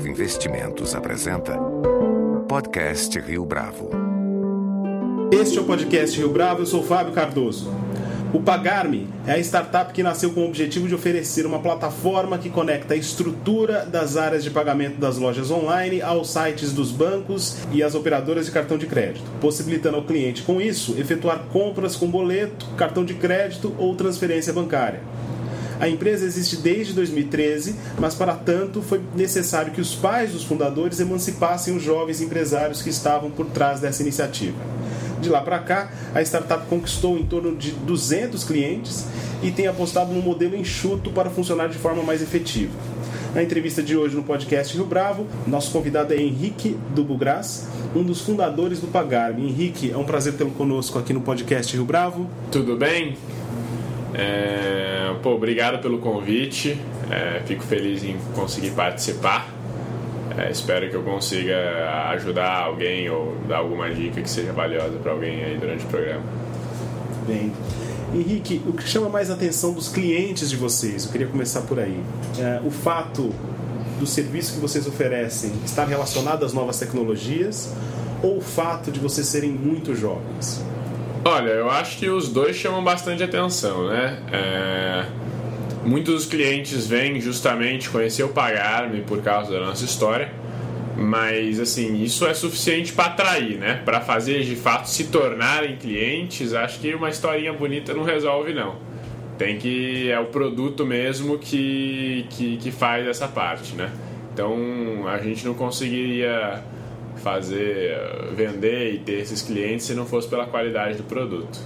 Bravo Investimentos apresenta Podcast Rio Bravo. Este é o Podcast Rio Bravo, eu sou Fábio Cardoso. O Pagarme é a startup que nasceu com o objetivo de oferecer uma plataforma que conecta a estrutura das áreas de pagamento das lojas online aos sites dos bancos e às operadoras de cartão de crédito, possibilitando ao cliente, com isso, efetuar compras com boleto, cartão de crédito ou transferência bancária. A empresa existe desde 2013, mas para tanto foi necessário que os pais dos fundadores emancipassem os jovens empresários que estavam por trás dessa iniciativa. De lá para cá, a startup conquistou em torno de 200 clientes e tem apostado num modelo enxuto para funcionar de forma mais efetiva. Na entrevista de hoje no podcast Rio Bravo, nosso convidado é Henrique Dubugras, um dos fundadores do Pagarme. Henrique, é um prazer tê-lo conosco aqui no podcast Rio Bravo. Tudo bem? É, pô, obrigado pelo convite. É, fico feliz em conseguir participar. É, espero que eu consiga ajudar alguém ou dar alguma dica que seja valiosa para alguém aí durante o programa. Bem. Henrique, o que chama mais a atenção dos clientes de vocês? Eu queria começar por aí. É, o fato do serviço que vocês oferecem estar relacionado às novas tecnologias ou o fato de vocês serem muito jovens? Olha, eu acho que os dois chamam bastante atenção, né? É... Muitos clientes vêm justamente conhecer o Pagar-me por causa da nossa história, mas assim, isso é suficiente para atrair, né? Para fazer de fato se tornarem clientes, acho que uma historinha bonita não resolve, não. Tem que. É o produto mesmo que, que, que faz essa parte, né? Então a gente não conseguiria fazer, vender e ter esses clientes se não fosse pela qualidade do produto.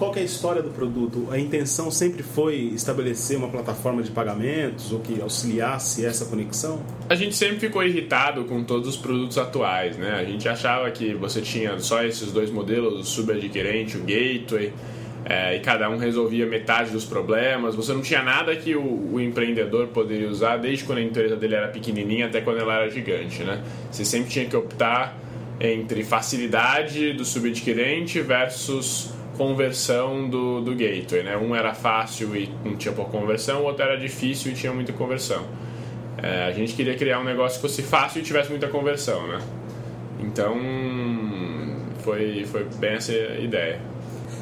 Qual é a história do produto? A intenção sempre foi estabelecer uma plataforma de pagamentos ou que auxiliasse essa conexão? A gente sempre ficou irritado com todos os produtos atuais, né? A gente achava que você tinha só esses dois modelos, o subadquirente, o gateway, é, e cada um resolvia metade dos problemas. Você não tinha nada que o, o, empreendedor poderia usar desde quando a empresa dele era pequenininha até quando ela era gigante, né? Você sempre tinha que optar entre facilidade do subadquirente versus conversão do, do gateway, né? Um era fácil e não tinha pouca conversão, o outro era difícil e tinha muita conversão. É, a gente queria criar um negócio que fosse fácil e tivesse muita conversão, né? Então, foi, foi bem essa ideia.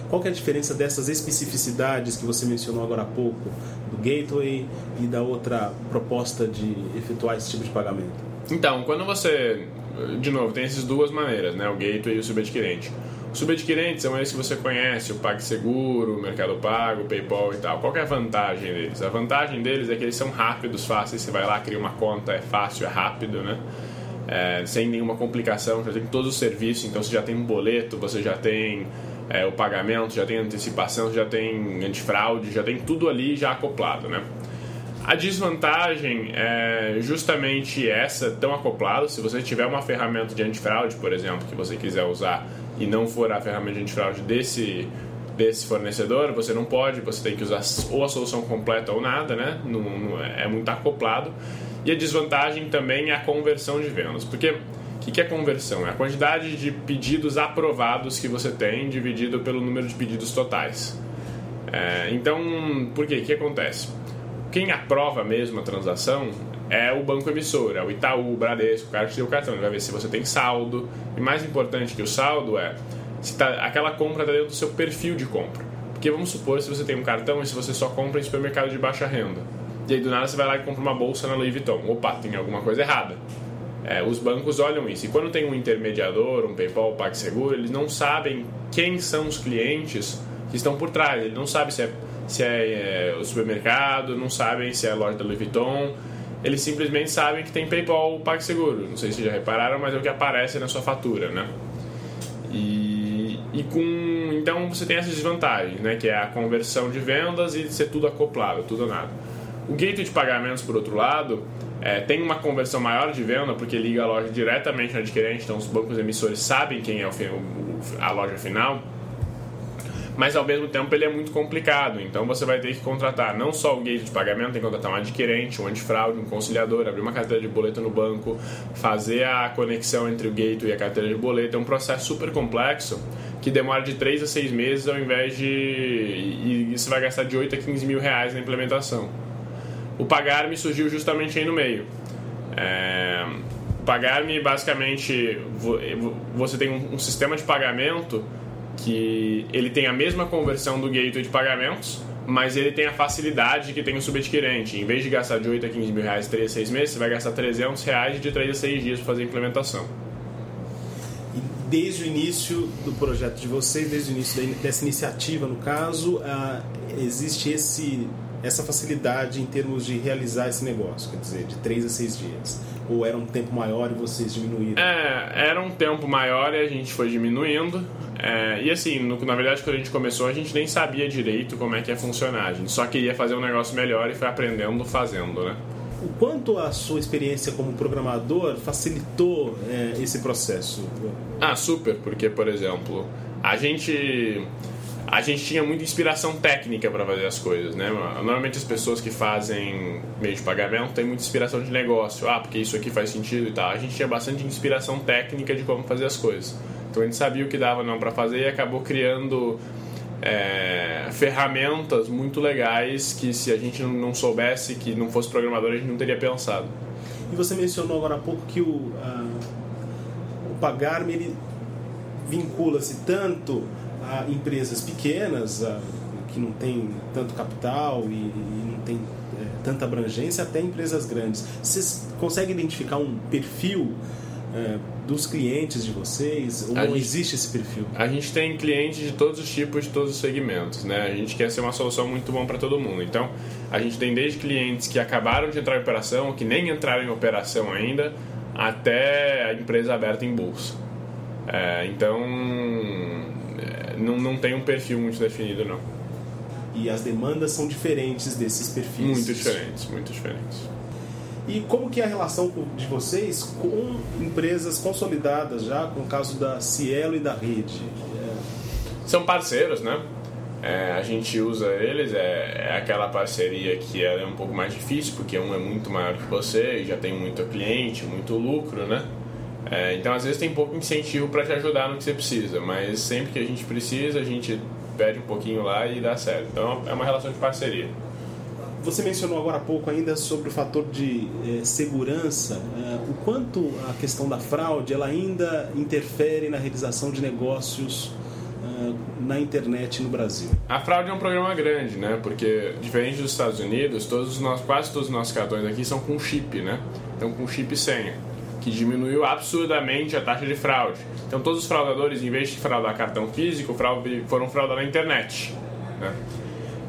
Qual é a diferença dessas especificidades que você mencionou agora há pouco, do gateway e da outra proposta de efetuar esse tipo de pagamento? Então, quando você, de novo, tem essas duas maneiras, né? o gateway e o subadquirente. Os subadquirentes são esses que você conhece, o PagSeguro, o Mercado Pago, o PayPal e tal. Qual é a vantagem deles? A vantagem deles é que eles são rápidos, fáceis. Você vai lá, cria uma conta, é fácil, é rápido, né? É, sem nenhuma complicação, já tem todos os serviços, então você já tem um boleto, você já tem é, o pagamento, já tem antecipação, já tem antifraude, já tem tudo ali já acoplado, né? A desvantagem é justamente essa, tão acoplado. Se você tiver uma ferramenta de antifraude, por exemplo, que você quiser usar e não for a ferramenta de antifraude desse, desse fornecedor, você não pode, você tem que usar ou a solução completa ou nada, né? Não, não é, muito acoplado. E a desvantagem também é a conversão de vendas, porque o que é conversão? É a quantidade de pedidos aprovados que você tem dividido pelo número de pedidos totais. É, então, por quê? O que acontece? Quem aprova mesmo a transação é o banco emissor, é o Itaú, o Bradesco, o cara que o cartão. Ele vai ver se você tem saldo. E mais importante que o saldo é se tá, aquela compra está dentro do seu perfil de compra. Porque vamos supor se você tem um cartão e se você só compra em supermercado de baixa renda. E aí do nada você vai lá e compra uma bolsa na Louis Vuitton. Opa, tem alguma coisa errada. É, os bancos olham isso. E quando tem um intermediador, um PayPal, um PagSeguro, eles não sabem quem são os clientes que estão por trás. Eles não sabem se é, se é, é o supermercado, não sabem se é a loja da Louis Vuitton. Eles simplesmente sabem que tem PayPal ou PagSeguro. Não sei se já repararam, mas é o que aparece na sua fatura, né? E, e com então você tem essas desvantagens, né? Que é a conversão de vendas e ser tudo acoplado, tudo ou nada. O gateway de pagamentos, por outro lado, é, tem uma conversão maior de venda porque liga a loja diretamente no adquirente, então os bancos emissores sabem quem é o, a loja final. Mas ao mesmo tempo ele é muito complicado, então você vai ter que contratar não só o gateway de pagamento, tem que contratar um adquirente, um antifraude, um conciliador, abrir uma carteira de boleto no banco, fazer a conexão entre o gateway e a carteira de boleto. É um processo super complexo que demora de 3 a 6 meses ao invés de. E isso vai gastar de 8 a 15 mil reais na implementação. O Pagar-me surgiu justamente aí no meio. É, Pagar-me, basicamente, você tem um, sistema de pagamento que ele tem a mesma conversão do gateway de pagamentos, mas ele tem a facilidade que tem o subadquirente. Em vez de gastar de 8 a 15 mil reais 3 a 6 meses, você vai gastar 300 reais de 3 a 6 dias para fazer a implementação. E desde o início do projeto de vocês, desde o início dessa iniciativa, no caso, uh, existe esse, essa facilidade em termos de realizar esse negócio, quer dizer, de 3 a 6 dias. Ou era um tempo maior e vocês diminuíram? É, era um tempo maior e a gente foi diminuindo. É, e assim, no, na verdade, quando a gente começou, a gente nem sabia direito como é que ia funcionar. A gente só queria fazer um negócio melhor e foi aprendendo fazendo, né? O quanto a sua experiência como programador facilitou é, esse processo? Ah, super, porque, por exemplo, a gente a gente tinha muita inspiração técnica para fazer as coisas, né? Normalmente as pessoas que fazem meio de pagamento têm muita inspiração de negócio, ah, porque isso aqui faz sentido e tal. A gente tinha bastante inspiração técnica de como fazer as coisas. Então a gente sabia o que dava não para fazer e acabou criando é, ferramentas muito legais que se a gente não soubesse, que não fosse programador, a gente não teria pensado. E você mencionou agora há pouco que o, o Pagarme ele vincula-se tanto a empresas pequenas, a, que não tem tanto capital e, e não tem é, tanta abrangência, até empresas grandes. Vocês conseguem identificar um perfil é, dos clientes de vocês? Ou a não gente, existe esse perfil? A gente tem clientes de todos os tipos, de todos os segmentos. Né? A gente quer ser uma solução muito bom para todo mundo. Então, a gente tem desde clientes que acabaram de entrar em operação, que nem entraram em operação ainda, até a empresa aberta em bolsa. É, então, não, não tem um perfil muito definido, não. E as demandas são diferentes desses perfis? Muito diferentes, muito diferentes. E como que é a relação de vocês com empresas consolidadas já, com o caso da Cielo e da Rede? É... São parceiros, né? É, a gente usa eles, é, é, aquela parceria que é um pouco mais difícil, porque um é muito maior que você e já tem muito cliente, muito lucro, né? É, então, às vezes, tem pouco incentivo para te ajudar no que você precisa, mas sempre que a gente precisa, a gente pede um pouquinho lá e dá certo. Então, é uma relação de parceria. Você mencionou agora há pouco ainda sobre o fator de eh, segurança. Eh, o quanto a questão da fraude ela ainda interfere na realização de negócios eh, na internet no Brasil? A fraude é um programa grande, né? Porque diferente dos Estados Unidos, todos os nossos, quase todos os nossos cartões aqui são com chip, né? Então com chip e senha que diminuiu absurdamente a taxa de fraude. Então, todos os fraudadores, em vez de fraudar cartão físico, foram fraudar na internet. Né?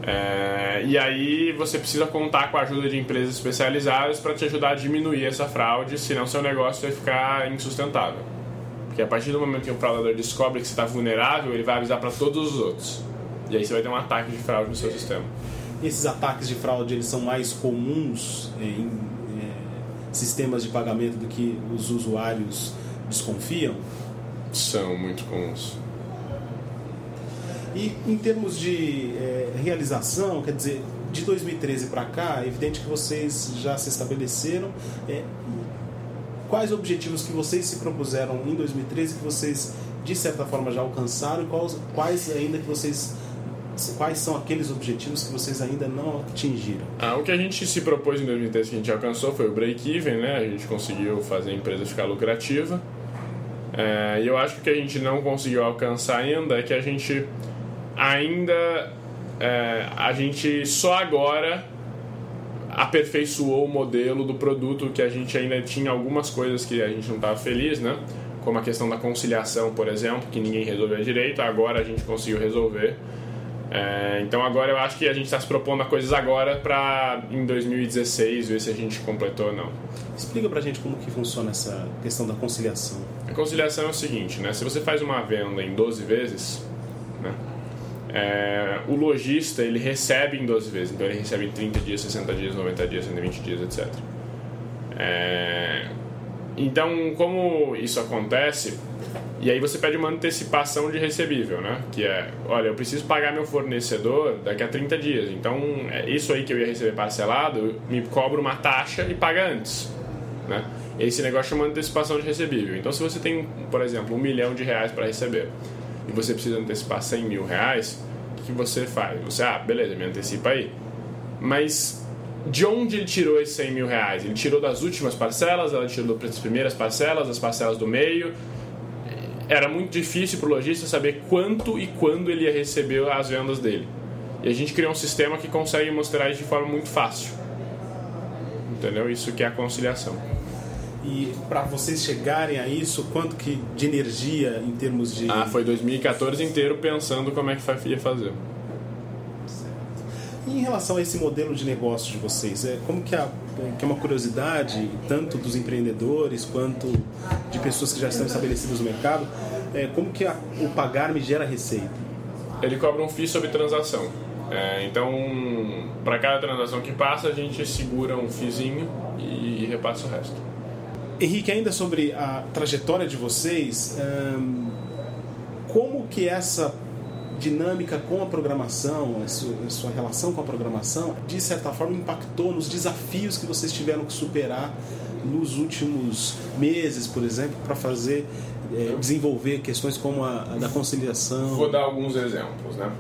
É, e aí você precisa contar com a ajuda de empresas especializadas para te ajudar a diminuir essa fraude, senão seu negócio vai ficar insustentável. Porque a partir do momento que o fraudador descobre que você está vulnerável, ele vai avisar para todos os outros. E aí você vai ter um ataque de fraude no seu sistema. Esses ataques de fraude eles são mais comuns em sistemas de pagamento do que os usuários desconfiam? São muito comuns. E em termos de é, realização, quer dizer, de 2013 para cá, é evidente que vocês já se estabeleceram. É, quais objetivos que vocês se propuseram em 2013 que vocês, de certa forma, já alcançaram e quais, quais ainda que vocês quais são aqueles objetivos que vocês ainda não atingiram? Ah, o que a gente se propôs em 2013 que a gente alcançou foi o break-even, né? A gente conseguiu fazer a empresa ficar lucrativa. É, e eu acho que o que a gente não conseguiu alcançar ainda é que a gente ainda é, a gente só agora aperfeiçoou o modelo do produto que a gente ainda tinha algumas coisas que a gente não estava feliz, né? Como a questão da conciliação, por exemplo, que ninguém resolveu direito, agora a gente conseguiu resolver. É, então agora eu acho que a gente está se propondo a coisas agora para em 2016 ver se a gente completou ou não. Explica pra gente como que funciona essa questão da conciliação. A conciliação é o seguinte, né? Se você faz uma venda em 12 vezes, né? É, o lojista ele recebe em 12 vezes, então ele recebe em 30 dias, 60 dias, 90 dias, 120 dias, etc. É, então, como isso acontece, e aí você pede uma antecipação de recebível, né? Que é, olha, eu preciso pagar meu fornecedor daqui a 30 dias. Então, é isso aí que eu ia receber parcelado, me cobra uma taxa e paga antes, né? Esse negócio chama antecipação de recebível. Então, se você tem, por exemplo, um milhão de reais para receber e você precisa antecipar 100 mil reais, o que você faz? Você, ah, beleza, me antecipa aí. Mas de onde ele tirou esses 100 mil reais? Ele tirou das últimas parcelas, ela tirou das primeiras parcelas, das parcelas do meio. Era muito difícil para o lojista saber quanto e quando ele ia receber as vendas dele. E a gente criou um sistema que consegue mostrar isso de forma muito fácil. Entendeu? Isso que é a conciliação. E para vocês chegarem a isso, quanto que de energia em termos de. Ah, foi 2014 inteiro pensando como é que ia fazer. E em relação a esse modelo de negócio de vocês, é como que, a, que é uma curiosidade tanto dos empreendedores quanto de pessoas que já estão estabelecidas no mercado, é, como que a, o pagar-me gera receita? Ele cobra um FII sobre transação. É, então, para cada transação que passa, a gente segura um fizinho e repassa o resto. Henrique, ainda sobre a trajetória de vocês, como que essa dinâmica com a programação, a sua, a sua, relação com a programação, de certa forma impactou nos desafios que vocês tiveram que superar nos últimos meses, por exemplo, para fazer é, desenvolver questões como a, a, da conciliação? Vou dar alguns exemplos, né?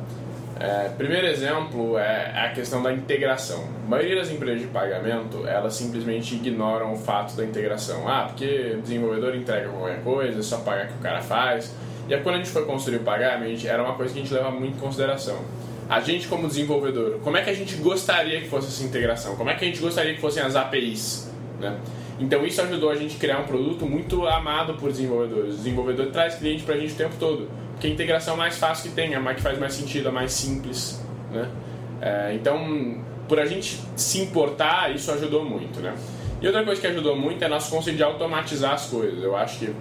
É, primeiro exemplo é a questão da integração. A maioria das empresas de pagamento, elas simplesmente ignoram o fato da integração. Ah, porque o desenvolvedor entrega qualquer coisa, só paga o que o cara faz. E quando a gente foi construir o pagamento, era uma coisa que a gente leva muito em consideração. A gente, como desenvolvedor, como é que a gente gostaria que fosse essa integração? Como é que a gente gostaria que fossem as APIs? Né? Então, isso ajudou a gente a criar um produto muito amado por desenvolvedores. O desenvolvedor traz cliente para a gente o tempo todo que a integração mais fácil que tem, a que faz mais sentido, a mais simples, né? É, então, por a gente se importar, isso ajudou muito, né? E outra coisa que ajudou muito é nosso conceito de automatizar as coisas. Eu acho que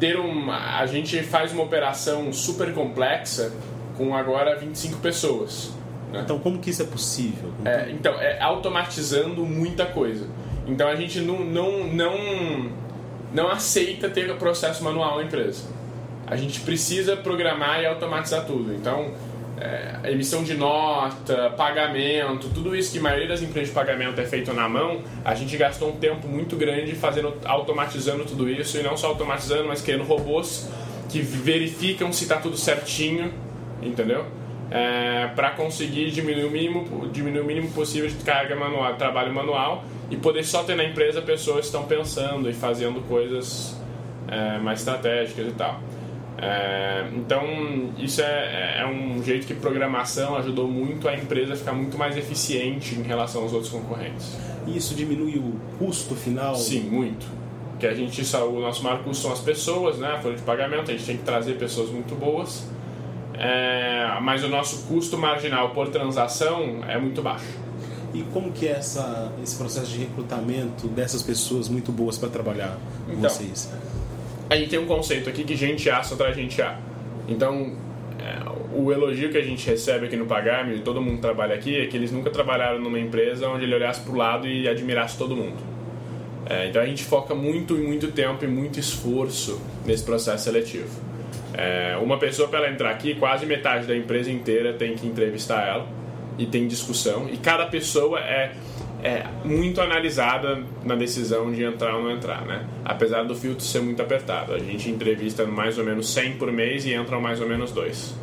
ter um, a gente faz uma operação super complexa com agora 25 pessoas. Né? Então, como que isso é possível? É, então, é automatizando muita coisa. Então, a gente não, não, não, não aceita ter processo manual na empresa a gente precisa programar e automatizar tudo. Então, é, emissão de nota, pagamento, tudo isso que a maioria das empresas de pagamento é feito na mão, a gente gastou um tempo muito grande fazendo, automatizando tudo isso e não só automatizando, mas criando robôs que verificam se está tudo certinho, entendeu? É, para conseguir diminuir o mínimo diminuir o mínimo possível de carga manual, trabalho manual e poder só ter na empresa pessoas que estão pensando e fazendo coisas é, mais estratégicas e tal. É, então, isso é, é, um jeito que programação ajudou muito a empresa a ficar muito mais eficiente em relação aos outros concorrentes. E isso diminui o custo final? Sim, muito. Que a gente o nosso maior custo são as pessoas, né? A folha de pagamento, a gente tem que trazer pessoas muito boas. É, mas o nosso custo marginal por transação é muito baixo. E como que é essa, esse processo de recrutamento dessas pessoas muito boas para trabalhar com então, vocês? A gente tem um conceito aqui que gente A só traz gente A. Então, é, o elogio que a gente recebe aqui no Pagarme, de todo mundo trabalha aqui, é que eles nunca trabalharam numa empresa onde ele olhasse para o lado e admirasse todo mundo. É, então a gente foca muito e muito tempo e muito esforço nesse processo seletivo. É, uma pessoa para ela entrar aqui, quase metade da empresa inteira tem que entrevistar ela e tem discussão. E cada pessoa é é muito analisada na decisão de entrar ou não entrar, né? Apesar do filtro ser muito apertado. A gente entrevista mais ou menos 100 por mês e entram mais ou menos dois.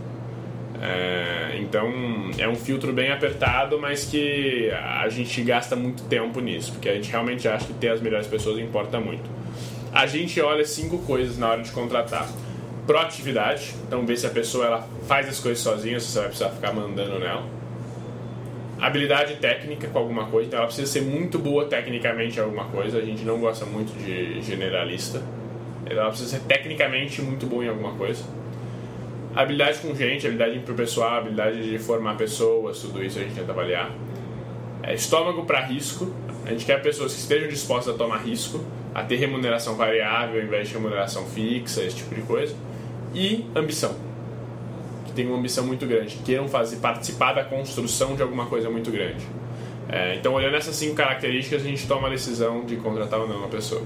É, então é um filtro bem apertado, mas que a gente gasta muito tempo nisso, porque a gente realmente acha que ter as melhores pessoas importa muito. A gente olha cinco coisas na hora de contratar: proatividade, então ver se a pessoa ela faz as coisas sozinha, se você vai precisar ficar mandando nela habilidade técnica com alguma coisa, então ela precisa ser muito boa tecnicamente em alguma coisa. A gente não gosta muito de generalista. Ela precisa ser tecnicamente muito boa em alguma coisa. Habilidade com gente, habilidade pessoal, habilidade de formar pessoas, tudo isso a gente tenta avaliar. É, estômago para risco. A gente quer pessoas que estejam dispostas a tomar risco, a ter remuneração variável ao invés de remuneração fixa, esse tipo de coisa. E ambição têm uma ambição muito grande, queiram fazer participar da construção de alguma coisa muito grande. É, então, olhando essas cinco características, a gente toma a decisão de contratar ou não uma pessoa.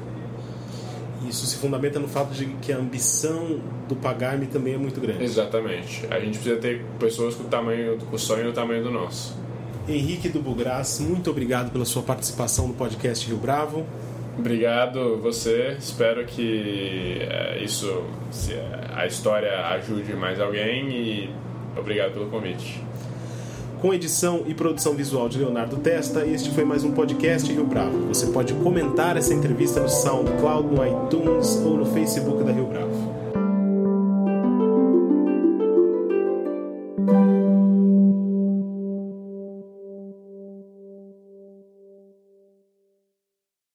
Isso se fundamenta no fato de que a ambição do pagar-me também é muito grande. Exatamente. A gente precisa ter pessoas com o tamanho, com o sonho do tamanho do nosso. Henrique do Bugras, muito obrigado pela sua participação no podcast Rio Bravo. Obrigado você. Espero que é, isso, a história ajude mais alguém e obrigado pelo convite. Com edição e produção visual de Leonardo Testa, este foi mais um podcast Rio Bravo. Você pode comentar essa entrevista no SoundCloud, no iTunes ou no Facebook da Rio Bravo.